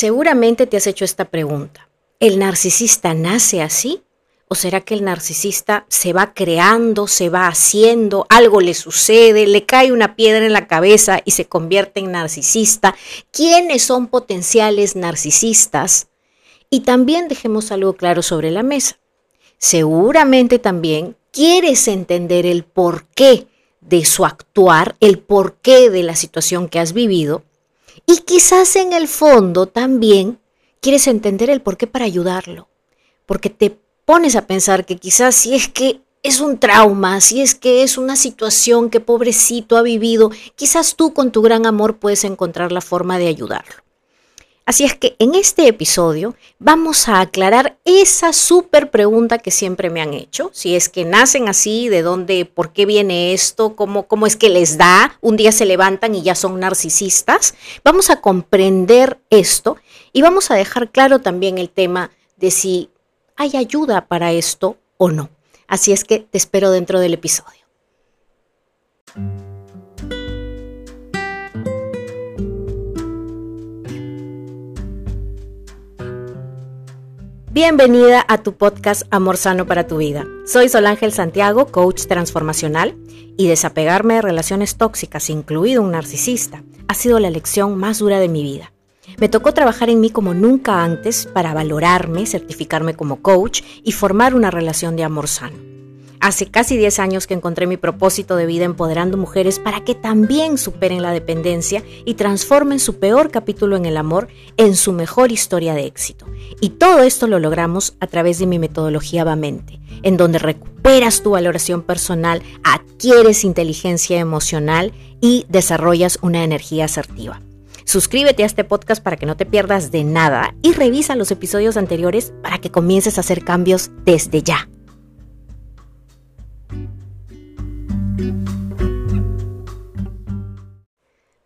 Seguramente te has hecho esta pregunta. ¿El narcisista nace así? ¿O será que el narcisista se va creando, se va haciendo, algo le sucede, le cae una piedra en la cabeza y se convierte en narcisista? ¿Quiénes son potenciales narcisistas? Y también dejemos algo claro sobre la mesa. Seguramente también quieres entender el porqué de su actuar, el porqué de la situación que has vivido y quizás en el fondo también quieres entender el porqué para ayudarlo, porque te pones a pensar que quizás si es que es un trauma, si es que es una situación que pobrecito ha vivido, quizás tú con tu gran amor puedes encontrar la forma de ayudarlo. Así es que en este episodio vamos a aclarar esa súper pregunta que siempre me han hecho, si es que nacen así, de dónde, por qué viene esto, cómo, cómo es que les da, un día se levantan y ya son narcisistas. Vamos a comprender esto y vamos a dejar claro también el tema de si hay ayuda para esto o no. Así es que te espero dentro del episodio. Bienvenida a tu podcast Amor Sano para tu Vida. Soy Sol Ángel Santiago, coach transformacional, y desapegarme de relaciones tóxicas, incluido un narcisista, ha sido la lección más dura de mi vida. Me tocó trabajar en mí como nunca antes para valorarme, certificarme como coach y formar una relación de amor sano. Hace casi 10 años que encontré mi propósito de vida empoderando mujeres para que también superen la dependencia y transformen su peor capítulo en el amor en su mejor historia de éxito. Y todo esto lo logramos a través de mi metodología Vamente, en donde recuperas tu valoración personal, adquieres inteligencia emocional y desarrollas una energía asertiva. Suscríbete a este podcast para que no te pierdas de nada y revisa los episodios anteriores para que comiences a hacer cambios desde ya.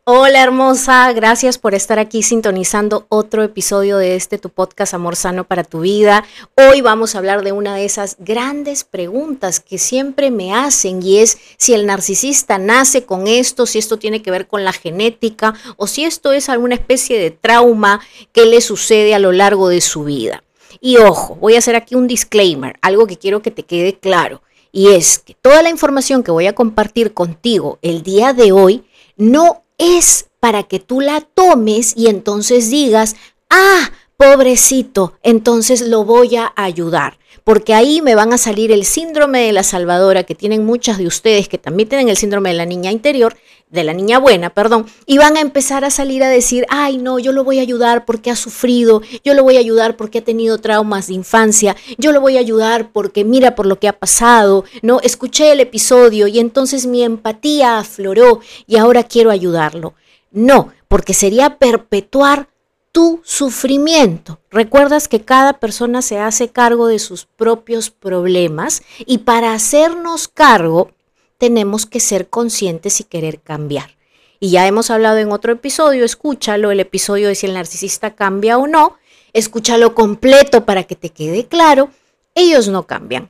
Hola hermosa, gracias por estar aquí sintonizando otro episodio de este tu podcast Amor Sano para tu vida. Hoy vamos a hablar de una de esas grandes preguntas que siempre me hacen y es si el narcisista nace con esto, si esto tiene que ver con la genética o si esto es alguna especie de trauma que le sucede a lo largo de su vida. Y ojo, voy a hacer aquí un disclaimer, algo que quiero que te quede claro. Y es que toda la información que voy a compartir contigo el día de hoy no es para que tú la tomes y entonces digas, ah, pobrecito, entonces lo voy a ayudar. Porque ahí me van a salir el síndrome de la salvadora que tienen muchas de ustedes que también tienen el síndrome de la niña interior, de la niña buena, perdón, y van a empezar a salir a decir, ay no, yo lo voy a ayudar porque ha sufrido, yo lo voy a ayudar porque ha tenido traumas de infancia, yo lo voy a ayudar porque mira por lo que ha pasado, no, escuché el episodio y entonces mi empatía afloró y ahora quiero ayudarlo. No, porque sería perpetuar tu sufrimiento. Recuerdas que cada persona se hace cargo de sus propios problemas y para hacernos cargo tenemos que ser conscientes y querer cambiar. Y ya hemos hablado en otro episodio, escúchalo, el episodio de si el narcisista cambia o no, escúchalo completo para que te quede claro, ellos no cambian,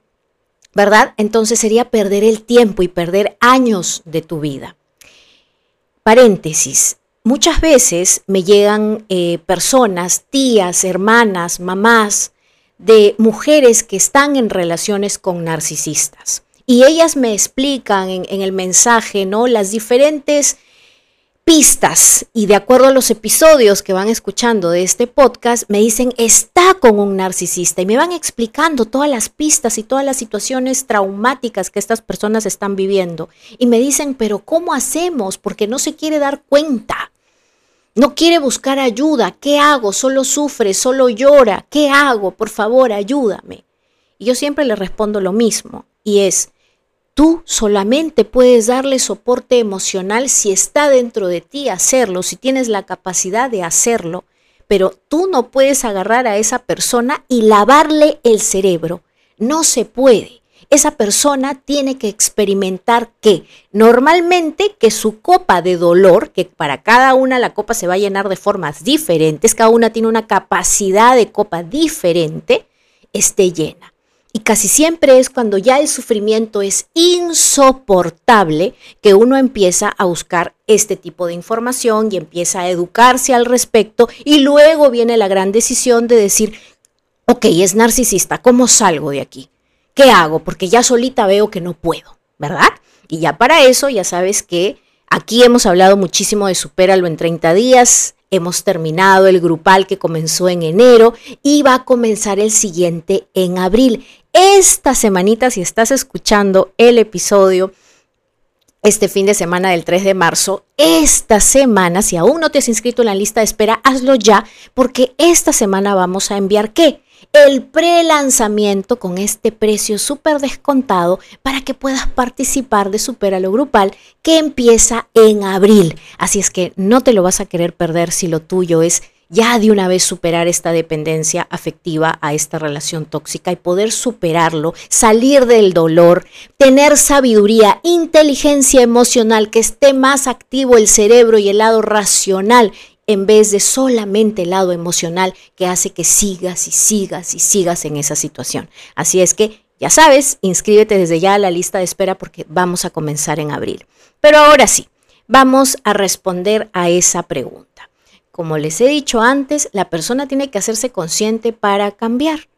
¿verdad? Entonces sería perder el tiempo y perder años de tu vida. Paréntesis, Muchas veces me llegan eh, personas, tías, hermanas, mamás, de mujeres que están en relaciones con narcisistas. Y ellas me explican en, en el mensaje, ¿no? Las diferentes pistas y de acuerdo a los episodios que van escuchando de este podcast, me dicen, está con un narcisista y me van explicando todas las pistas y todas las situaciones traumáticas que estas personas están viviendo. Y me dicen, pero ¿cómo hacemos? Porque no se quiere dar cuenta. No quiere buscar ayuda. ¿Qué hago? Solo sufre, solo llora. ¿Qué hago? Por favor, ayúdame. Y yo siempre le respondo lo mismo, y es, Tú solamente puedes darle soporte emocional si está dentro de ti hacerlo, si tienes la capacidad de hacerlo, pero tú no puedes agarrar a esa persona y lavarle el cerebro. No se puede. Esa persona tiene que experimentar que normalmente que su copa de dolor, que para cada una la copa se va a llenar de formas diferentes, cada una tiene una capacidad de copa diferente, esté llena. Y casi siempre es cuando ya el sufrimiento es insoportable que uno empieza a buscar este tipo de información y empieza a educarse al respecto y luego viene la gran decisión de decir, ok, es narcisista, ¿cómo salgo de aquí? ¿Qué hago? Porque ya solita veo que no puedo, ¿verdad? Y ya para eso ya sabes que aquí hemos hablado muchísimo de supéralo en 30 días, Hemos terminado el grupal que comenzó en enero y va a comenzar el siguiente en abril. Esta semanita, si estás escuchando el episodio este fin de semana del 3 de marzo, esta semana, si aún no te has inscrito en la lista de espera, hazlo ya, porque esta semana vamos a enviar qué? El pre-lanzamiento con este precio súper descontado para que puedas participar de Superalo Grupal que empieza en abril. Así es que no te lo vas a querer perder si lo tuyo es ya de una vez superar esta dependencia afectiva a esta relación tóxica y poder superarlo, salir del dolor, tener sabiduría, inteligencia emocional, que esté más activo el cerebro y el lado racional en vez de solamente el lado emocional que hace que sigas y sigas y sigas en esa situación. Así es que, ya sabes, inscríbete desde ya a la lista de espera porque vamos a comenzar en abril. Pero ahora sí, vamos a responder a esa pregunta. Como les he dicho antes, la persona tiene que hacerse consciente para cambiar,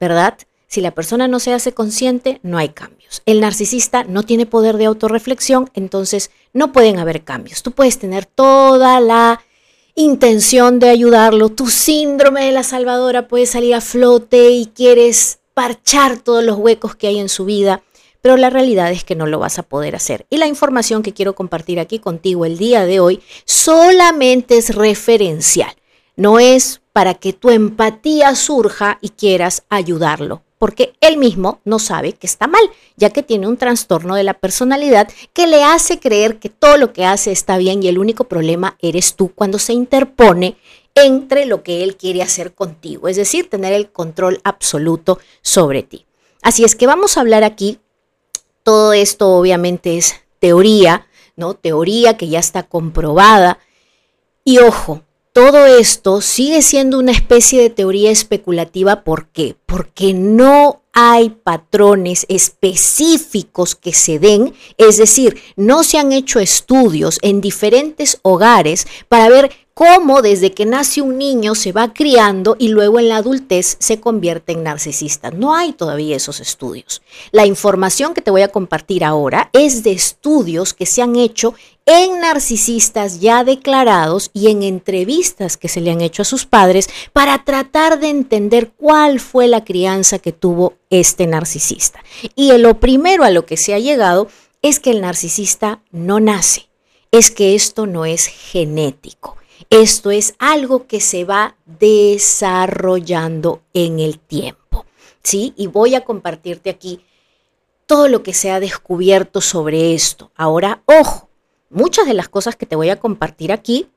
¿verdad? Si la persona no se hace consciente, no hay cambios. El narcisista no tiene poder de autorreflexión, entonces no pueden haber cambios. Tú puedes tener toda la intención de ayudarlo, tu síndrome de la salvadora puede salir a flote y quieres parchar todos los huecos que hay en su vida, pero la realidad es que no lo vas a poder hacer. Y la información que quiero compartir aquí contigo el día de hoy solamente es referencial, no es para que tu empatía surja y quieras ayudarlo porque él mismo no sabe que está mal, ya que tiene un trastorno de la personalidad que le hace creer que todo lo que hace está bien y el único problema eres tú cuando se interpone entre lo que él quiere hacer contigo, es decir, tener el control absoluto sobre ti. Así es que vamos a hablar aquí, todo esto obviamente es teoría, ¿no? Teoría que ya está comprobada. Y ojo, todo esto sigue siendo una especie de teoría especulativa. ¿Por qué? Porque no hay patrones específicos que se den, es decir, no se han hecho estudios en diferentes hogares para ver cómo desde que nace un niño se va criando y luego en la adultez se convierte en narcisista. No hay todavía esos estudios. La información que te voy a compartir ahora es de estudios que se han hecho en narcisistas ya declarados y en entrevistas que se le han hecho a sus padres para tratar de entender cuál fue la crianza que tuvo este narcisista. Y lo primero a lo que se ha llegado es que el narcisista no nace, es que esto no es genético. Esto es algo que se va desarrollando en el tiempo. ¿Sí? Y voy a compartirte aquí todo lo que se ha descubierto sobre esto. Ahora, ojo, muchas de las cosas que te voy a compartir aquí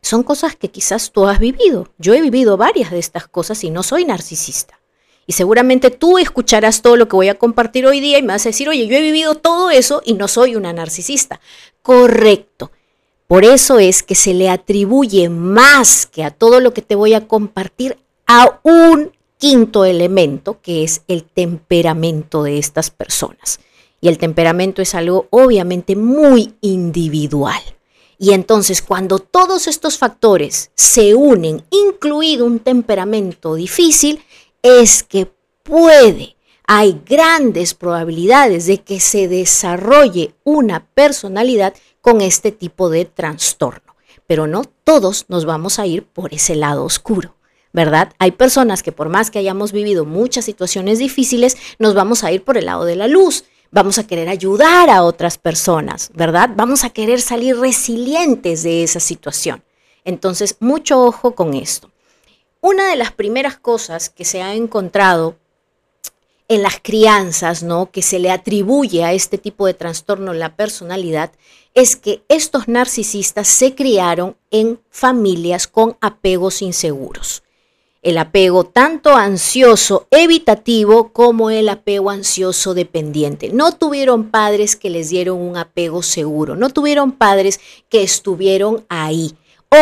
son cosas que quizás tú has vivido. Yo he vivido varias de estas cosas y no soy narcisista. Y seguramente tú escucharás todo lo que voy a compartir hoy día y me vas a decir, oye, yo he vivido todo eso y no soy una narcisista. Correcto. Por eso es que se le atribuye más que a todo lo que te voy a compartir a un quinto elemento, que es el temperamento de estas personas. Y el temperamento es algo obviamente muy individual. Y entonces cuando todos estos factores se unen, incluido un temperamento difícil, es que puede, hay grandes probabilidades de que se desarrolle una personalidad con este tipo de trastorno. Pero no todos nos vamos a ir por ese lado oscuro. ¿verdad? Hay personas que por más que hayamos vivido muchas situaciones difíciles, nos vamos a ir por el lado de la luz. Vamos a querer ayudar a otras personas, ¿verdad? Vamos a querer salir resilientes de esa situación. Entonces, mucho ojo con esto. Una de las primeras cosas que se ha encontrado en las crianzas, ¿no? Que se le atribuye a este tipo de trastorno la personalidad, es que estos narcisistas se criaron en familias con apegos inseguros. El apego tanto ansioso evitativo como el apego ansioso dependiente. No tuvieron padres que les dieron un apego seguro, no tuvieron padres que estuvieron ahí.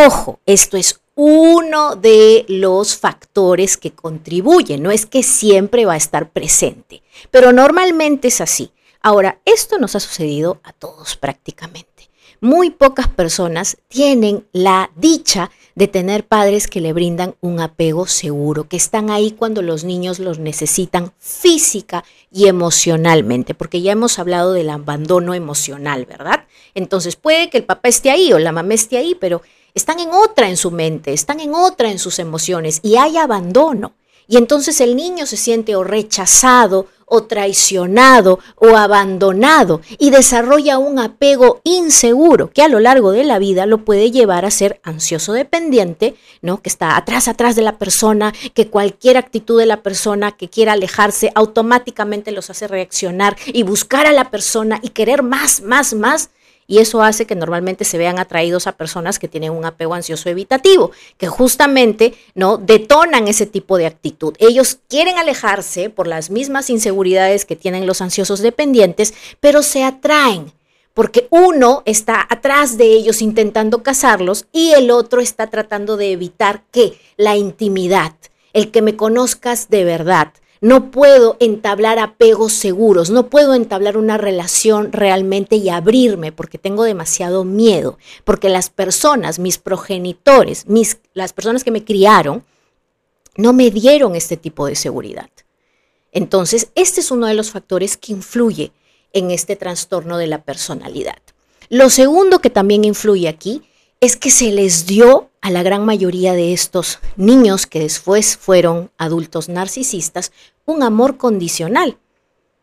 Ojo, esto es uno de los factores que contribuyen, no es que siempre va a estar presente, pero normalmente es así. Ahora, esto nos ha sucedido a todos prácticamente. Muy pocas personas tienen la dicha de tener padres que le brindan un apego seguro, que están ahí cuando los niños los necesitan física y emocionalmente, porque ya hemos hablado del abandono emocional, ¿verdad? Entonces puede que el papá esté ahí o la mamá esté ahí, pero están en otra en su mente, están en otra en sus emociones y hay abandono. Y entonces el niño se siente o rechazado o traicionado o abandonado y desarrolla un apego inseguro que a lo largo de la vida lo puede llevar a ser ansioso dependiente, ¿no? Que está atrás atrás de la persona, que cualquier actitud de la persona que quiera alejarse automáticamente los hace reaccionar y buscar a la persona y querer más, más, más y eso hace que normalmente se vean atraídos a personas que tienen un apego ansioso evitativo, que justamente no detonan ese tipo de actitud. Ellos quieren alejarse por las mismas inseguridades que tienen los ansiosos dependientes, pero se atraen porque uno está atrás de ellos intentando casarlos y el otro está tratando de evitar que la intimidad, el que me conozcas de verdad, no puedo entablar apegos seguros, no puedo entablar una relación realmente y abrirme porque tengo demasiado miedo, porque las personas, mis progenitores, mis, las personas que me criaron, no me dieron este tipo de seguridad. Entonces, este es uno de los factores que influye en este trastorno de la personalidad. Lo segundo que también influye aquí es que se les dio a la gran mayoría de estos niños que después fueron adultos narcisistas un amor condicional.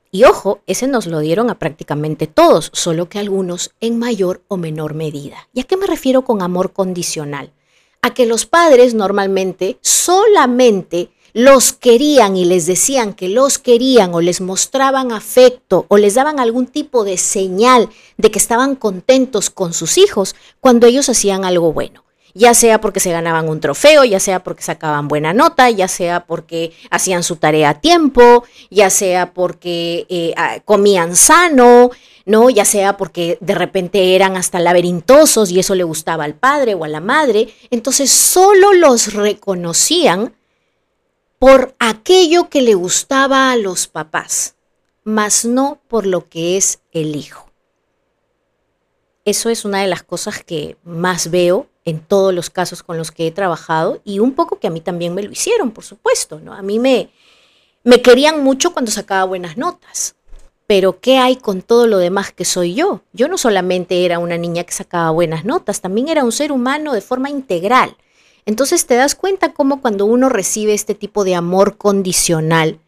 Y ojo, ese nos lo dieron a prácticamente todos, solo que algunos en mayor o menor medida. ¿Y a qué me refiero con amor condicional? A que los padres normalmente solamente los querían y les decían que los querían o les mostraban afecto o les daban algún tipo de señal de que estaban contentos con sus hijos cuando ellos hacían algo bueno ya sea porque se ganaban un trofeo, ya sea porque sacaban buena nota, ya sea porque hacían su tarea a tiempo, ya sea porque eh, ah, comían sano, ¿no? Ya sea porque de repente eran hasta laberintosos y eso le gustaba al padre o a la madre. Entonces solo los reconocían por aquello que le gustaba a los papás, mas no por lo que es el hijo. Eso es una de las cosas que más veo en todos los casos con los que he trabajado y un poco que a mí también me lo hicieron, por supuesto, ¿no? A mí me, me querían mucho cuando sacaba buenas notas, pero ¿qué hay con todo lo demás que soy yo? Yo no solamente era una niña que sacaba buenas notas, también era un ser humano de forma integral. Entonces te das cuenta cómo cuando uno recibe este tipo de amor condicional,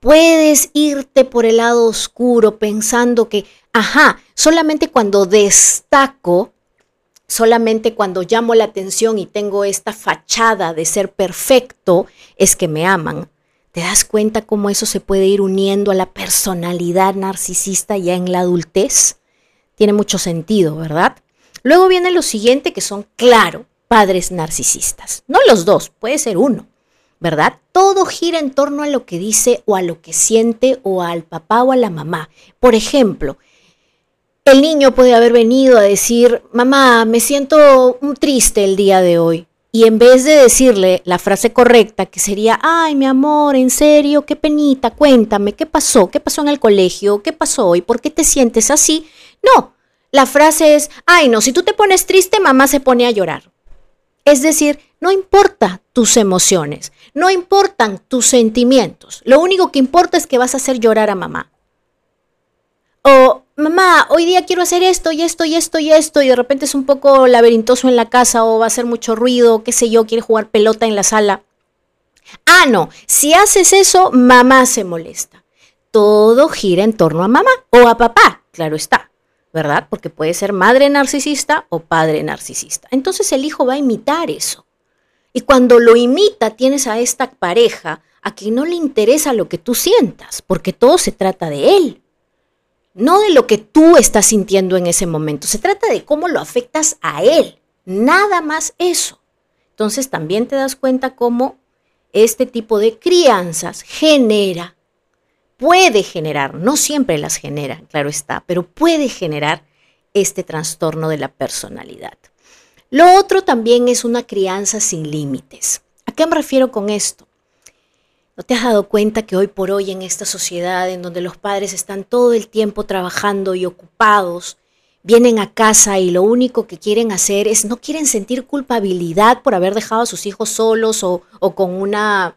puedes irte por el lado oscuro pensando que, ajá, solamente cuando destaco, solamente cuando llamo la atención y tengo esta fachada de ser perfecto, es que me aman. ¿Te das cuenta cómo eso se puede ir uniendo a la personalidad narcisista ya en la adultez? Tiene mucho sentido, ¿verdad? Luego viene lo siguiente que son, claro, padres narcisistas. No los dos, puede ser uno, ¿verdad? Todo gira en torno a lo que dice o a lo que siente o al papá o a la mamá. Por ejemplo, el niño puede haber venido a decir, mamá, me siento triste el día de hoy. Y en vez de decirle la frase correcta, que sería, ay, mi amor, en serio, qué penita, cuéntame, ¿qué pasó? ¿Qué pasó en el colegio? ¿Qué pasó hoy? ¿Por qué te sientes así? No, la frase es, ay, no, si tú te pones triste, mamá se pone a llorar. Es decir, no importa tus emociones, no importan tus sentimientos. Lo único que importa es que vas a hacer llorar a mamá. O, mamá, hoy día quiero hacer esto y esto y esto y esto, y de repente es un poco laberintoso en la casa o va a hacer mucho ruido, qué sé yo, quiere jugar pelota en la sala. Ah, no, si haces eso, mamá se molesta. Todo gira en torno a mamá o a papá, claro está. ¿Verdad? Porque puede ser madre narcisista o padre narcisista. Entonces el hijo va a imitar eso. Y cuando lo imita, tienes a esta pareja a quien no le interesa lo que tú sientas, porque todo se trata de él, no de lo que tú estás sintiendo en ese momento. Se trata de cómo lo afectas a él, nada más eso. Entonces también te das cuenta cómo este tipo de crianzas genera puede generar, no siempre las genera, claro está, pero puede generar este trastorno de la personalidad. Lo otro también es una crianza sin límites. ¿A qué me refiero con esto? ¿No te has dado cuenta que hoy por hoy en esta sociedad en donde los padres están todo el tiempo trabajando y ocupados, vienen a casa y lo único que quieren hacer es, no quieren sentir culpabilidad por haber dejado a sus hijos solos o, o con una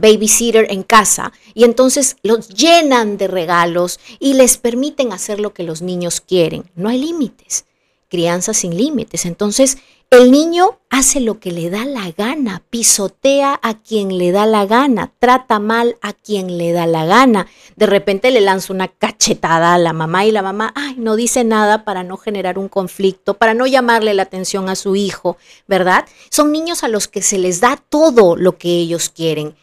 babysitter en casa y entonces los llenan de regalos y les permiten hacer lo que los niños quieren. No hay límites, crianza sin límites. Entonces el niño hace lo que le da la gana, pisotea a quien le da la gana, trata mal a quien le da la gana. De repente le lanza una cachetada a la mamá y la mamá, ay, no dice nada para no generar un conflicto, para no llamarle la atención a su hijo, ¿verdad? Son niños a los que se les da todo lo que ellos quieren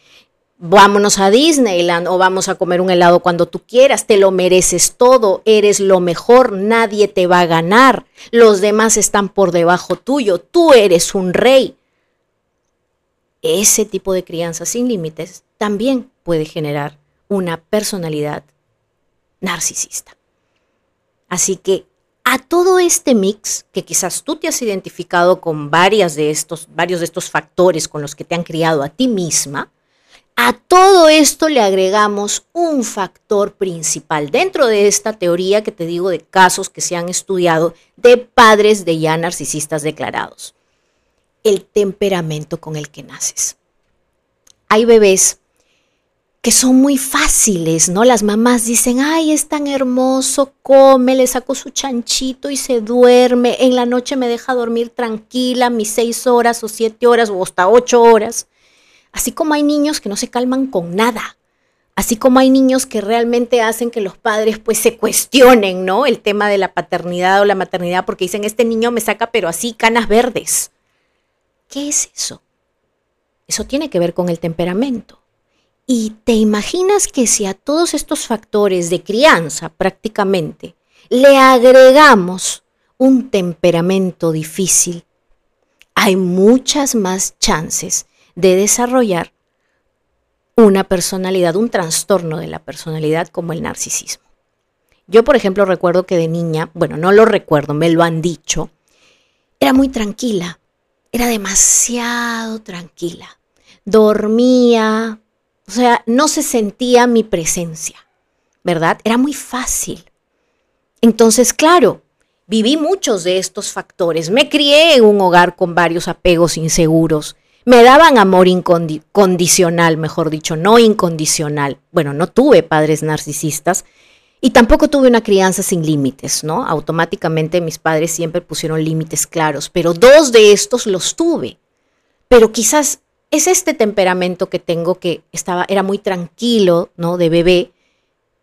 vámonos a Disneyland o vamos a comer un helado cuando tú quieras, te lo mereces todo, eres lo mejor, nadie te va a ganar, los demás están por debajo tuyo, tú eres un rey. Ese tipo de crianza sin límites también puede generar una personalidad narcisista. Así que a todo este mix, que quizás tú te has identificado con varias de estos, varios de estos factores con los que te han criado a ti misma, a todo esto le agregamos un factor principal dentro de esta teoría que te digo de casos que se han estudiado de padres de ya narcisistas declarados. El temperamento con el que naces. Hay bebés que son muy fáciles, ¿no? Las mamás dicen, ay, es tan hermoso, come, le saco su chanchito y se duerme, en la noche me deja dormir tranquila mis seis horas o siete horas o hasta ocho horas. Así como hay niños que no se calman con nada. Así como hay niños que realmente hacen que los padres pues se cuestionen, ¿no? El tema de la paternidad o la maternidad porque dicen, este niño me saca pero así canas verdes. ¿Qué es eso? Eso tiene que ver con el temperamento. Y te imaginas que si a todos estos factores de crianza prácticamente le agregamos un temperamento difícil, hay muchas más chances de desarrollar una personalidad, un trastorno de la personalidad como el narcisismo. Yo, por ejemplo, recuerdo que de niña, bueno, no lo recuerdo, me lo han dicho, era muy tranquila, era demasiado tranquila. Dormía, o sea, no se sentía mi presencia, ¿verdad? Era muy fácil. Entonces, claro, viví muchos de estos factores. Me crié en un hogar con varios apegos inseguros me daban amor incondicional, mejor dicho, no incondicional. Bueno, no tuve padres narcisistas y tampoco tuve una crianza sin límites, ¿no? Automáticamente mis padres siempre pusieron límites claros, pero dos de estos los tuve. Pero quizás es este temperamento que tengo que estaba era muy tranquilo, ¿no? De bebé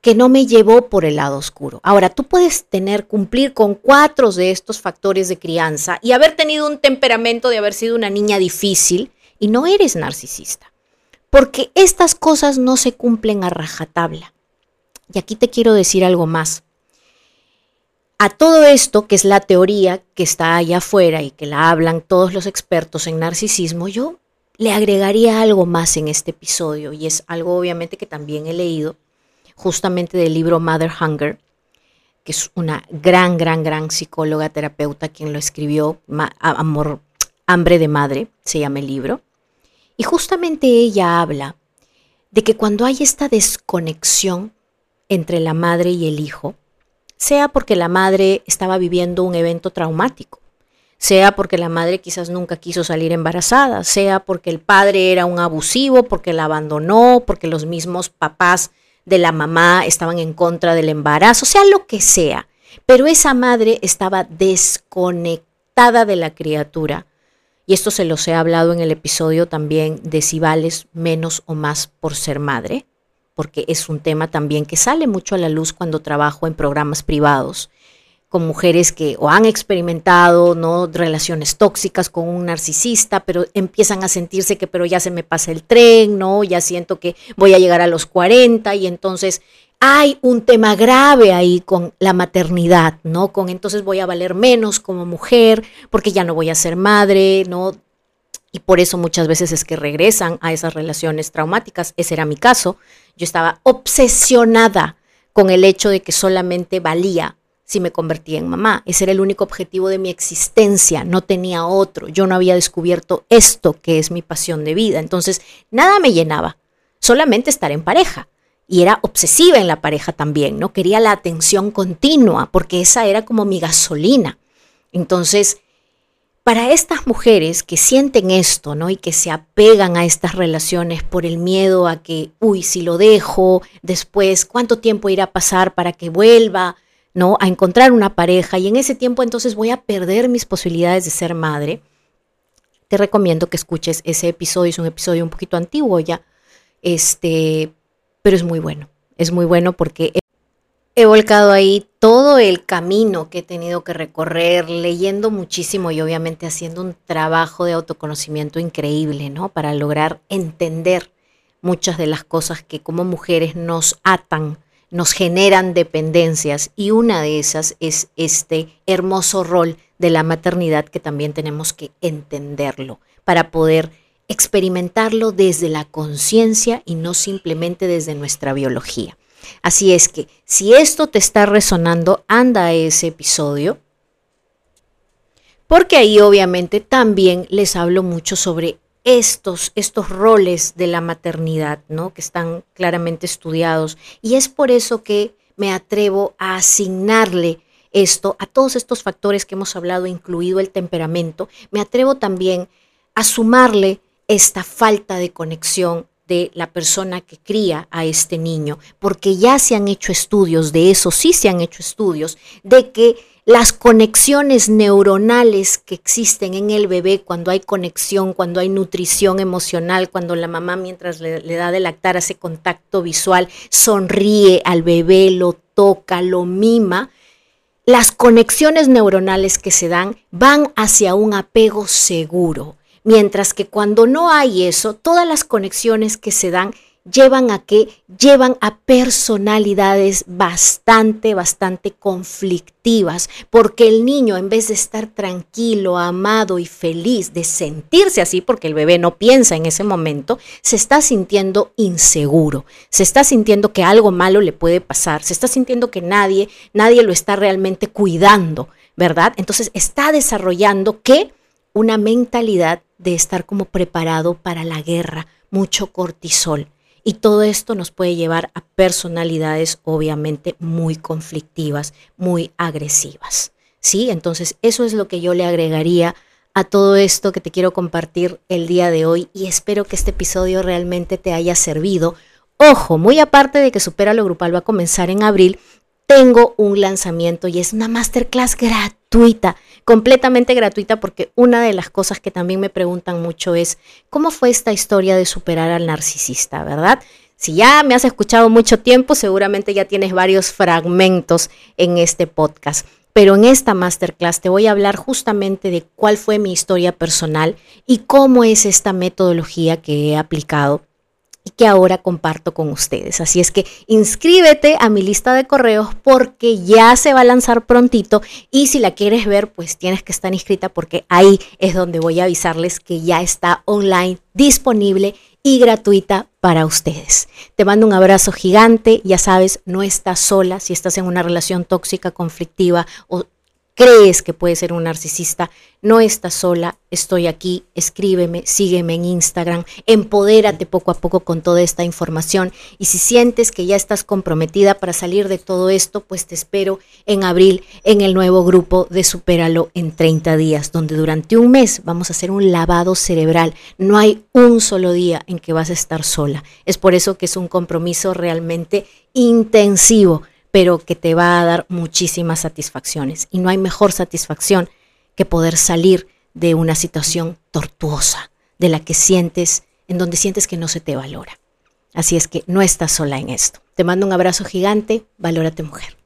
que no me llevó por el lado oscuro. Ahora, tú puedes tener, cumplir con cuatro de estos factores de crianza y haber tenido un temperamento de haber sido una niña difícil y no eres narcisista. Porque estas cosas no se cumplen a rajatabla. Y aquí te quiero decir algo más. A todo esto, que es la teoría que está allá afuera y que la hablan todos los expertos en narcisismo, yo le agregaría algo más en este episodio y es algo obviamente que también he leído justamente del libro Mother Hunger, que es una gran, gran, gran psicóloga, terapeuta, quien lo escribió, Amor, Hambre de Madre, se llama el libro. Y justamente ella habla de que cuando hay esta desconexión entre la madre y el hijo, sea porque la madre estaba viviendo un evento traumático, sea porque la madre quizás nunca quiso salir embarazada, sea porque el padre era un abusivo, porque la abandonó, porque los mismos papás de la mamá estaban en contra del embarazo, sea lo que sea. Pero esa madre estaba desconectada de la criatura. Y esto se los he hablado en el episodio también de si menos o más por ser madre, porque es un tema también que sale mucho a la luz cuando trabajo en programas privados con mujeres que o han experimentado no relaciones tóxicas con un narcisista, pero empiezan a sentirse que pero ya se me pasa el tren, no, ya siento que voy a llegar a los 40 y entonces hay un tema grave ahí con la maternidad, ¿no? Con entonces voy a valer menos como mujer porque ya no voy a ser madre, ¿no? Y por eso muchas veces es que regresan a esas relaciones traumáticas. Ese era mi caso. Yo estaba obsesionada con el hecho de que solamente valía si me convertía en mamá. Ese era el único objetivo de mi existencia, no tenía otro. Yo no había descubierto esto que es mi pasión de vida. Entonces, nada me llenaba, solamente estar en pareja. Y era obsesiva en la pareja también, ¿no? Quería la atención continua, porque esa era como mi gasolina. Entonces, para estas mujeres que sienten esto, ¿no? Y que se apegan a estas relaciones por el miedo a que, uy, si lo dejo, después, ¿cuánto tiempo irá a pasar para que vuelva, ¿no? A encontrar una pareja y en ese tiempo entonces voy a perder mis posibilidades de ser madre. Te recomiendo que escuches ese episodio, es un episodio un poquito antiguo ya, este, pero es muy bueno. Es muy bueno porque he volcado ahí todo el camino que he tenido que recorrer, leyendo muchísimo y obviamente haciendo un trabajo de autoconocimiento increíble, ¿no? Para lograr entender muchas de las cosas que como mujeres nos atan, nos generan dependencias y una de esas es este hermoso rol de la maternidad que también tenemos que entenderlo para poder experimentarlo desde la conciencia y no simplemente desde nuestra biología. Así es que si esto te está resonando, anda a ese episodio, porque ahí obviamente también les hablo mucho sobre estos, estos roles de la maternidad, ¿no? Que están claramente estudiados. Y es por eso que me atrevo a asignarle esto a todos estos factores que hemos hablado, incluido el temperamento. Me atrevo también a sumarle esta falta de conexión de la persona que cría a este niño, porque ya se han hecho estudios, de eso sí se han hecho estudios, de que las conexiones neuronales que existen en el bebé cuando hay conexión, cuando hay nutrición emocional, cuando la mamá mientras le, da de lactar hace contacto visual, sonríe al bebé, lo toca, lo mima, las conexiones neuronales que se dan van hacia un apego seguro Mientras que cuando no hay eso, todas las conexiones que se dan llevan a qué? Llevan a personalidades bastante, bastante conflictivas, porque el niño en vez de estar tranquilo, amado y feliz, de sentirse así, porque el bebé no piensa en ese momento, se está sintiendo inseguro, se está sintiendo que algo malo le puede pasar, se está sintiendo que nadie, nadie lo está realmente cuidando, ¿verdad? Entonces está desarrollando qué? Una mentalidad de estar como preparado para la guerra, mucho cortisol. Y todo esto nos puede llevar a personalidades obviamente muy conflictivas, muy agresivas. ¿Sí? Entonces, eso es lo que yo le agregaría a todo esto que te quiero compartir el día de hoy y espero que este episodio realmente te haya servido. Ojo, muy aparte de que Supera lo Grupal va a comenzar en abril, tengo un lanzamiento y es una masterclass gratuita, completamente gratuita, porque una de las cosas que también me preguntan mucho es, ¿cómo fue esta historia de superar al narcisista, verdad? Si ya me has escuchado mucho tiempo, seguramente ya tienes varios fragmentos en este podcast. Pero en esta masterclass te voy a hablar justamente de cuál fue mi historia personal y cómo es esta metodología que he aplicado y que ahora comparto con ustedes. Así es que inscríbete a mi lista de correos porque ya se va a lanzar prontito y si la quieres ver, pues tienes que estar inscrita porque ahí es donde voy a avisarles que ya está online, disponible y gratuita para ustedes. Te mando un abrazo gigante, ya sabes, no estás sola si estás en una relación tóxica, conflictiva o crees que puedes ser un narcisista, no estás sola, estoy aquí, escríbeme, sígueme en Instagram, empodérate poco a poco con toda esta información y si sientes que ya estás comprometida para salir de todo esto, pues te espero en abril en el nuevo grupo de Supéralo en 30 días, donde durante un mes vamos a hacer un lavado cerebral. No hay un solo día en que vas a estar sola. Es por eso que es un compromiso realmente intensivo pero que te va a dar muchísimas satisfacciones. Y no hay mejor satisfacción que poder salir de una situación tortuosa, de la que sientes, en donde sientes que no se te valora. Así es que no estás sola en esto. Te mando un abrazo gigante, valórate mujer.